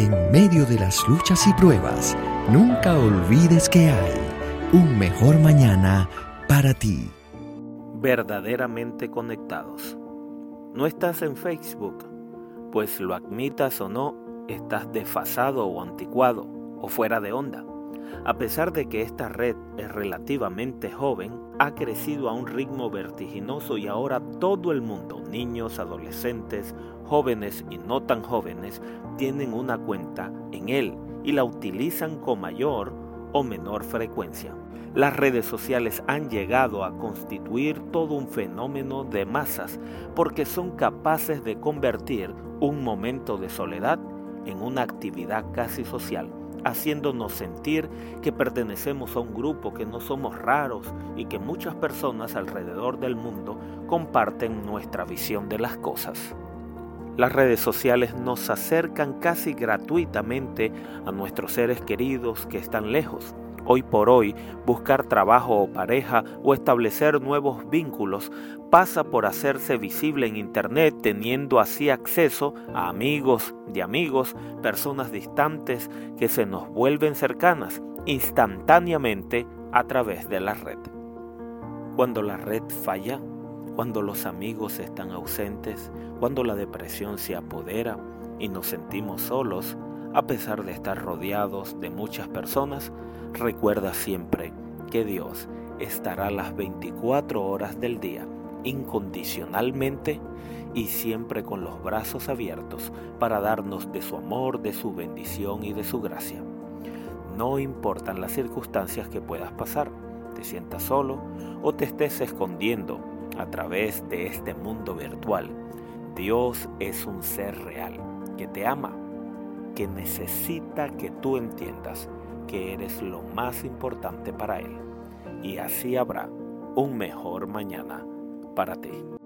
En medio de las luchas y pruebas, nunca olvides que hay un mejor mañana para ti. Verdaderamente conectados. No estás en Facebook, pues lo admitas o no, estás desfasado o anticuado o fuera de onda. A pesar de que esta red es relativamente joven, ha crecido a un ritmo vertiginoso y ahora todo el mundo, niños, adolescentes, jóvenes y no tan jóvenes, tienen una cuenta en él y la utilizan con mayor o menor frecuencia. Las redes sociales han llegado a constituir todo un fenómeno de masas porque son capaces de convertir un momento de soledad en una actividad casi social haciéndonos sentir que pertenecemos a un grupo, que no somos raros y que muchas personas alrededor del mundo comparten nuestra visión de las cosas. Las redes sociales nos acercan casi gratuitamente a nuestros seres queridos que están lejos Hoy por hoy, buscar trabajo o pareja o establecer nuevos vínculos pasa por hacerse visible en Internet teniendo así acceso a amigos de amigos, personas distantes que se nos vuelven cercanas instantáneamente a través de la red. Cuando la red falla, cuando los amigos están ausentes, cuando la depresión se apodera y nos sentimos solos, a pesar de estar rodeados de muchas personas, recuerda siempre que Dios estará las 24 horas del día incondicionalmente y siempre con los brazos abiertos para darnos de su amor, de su bendición y de su gracia. No importan las circunstancias que puedas pasar, te sientas solo o te estés escondiendo a través de este mundo virtual. Dios es un ser real que te ama, que necesita que tú entiendas que eres lo más importante para Él. Y así habrá un mejor mañana para ti.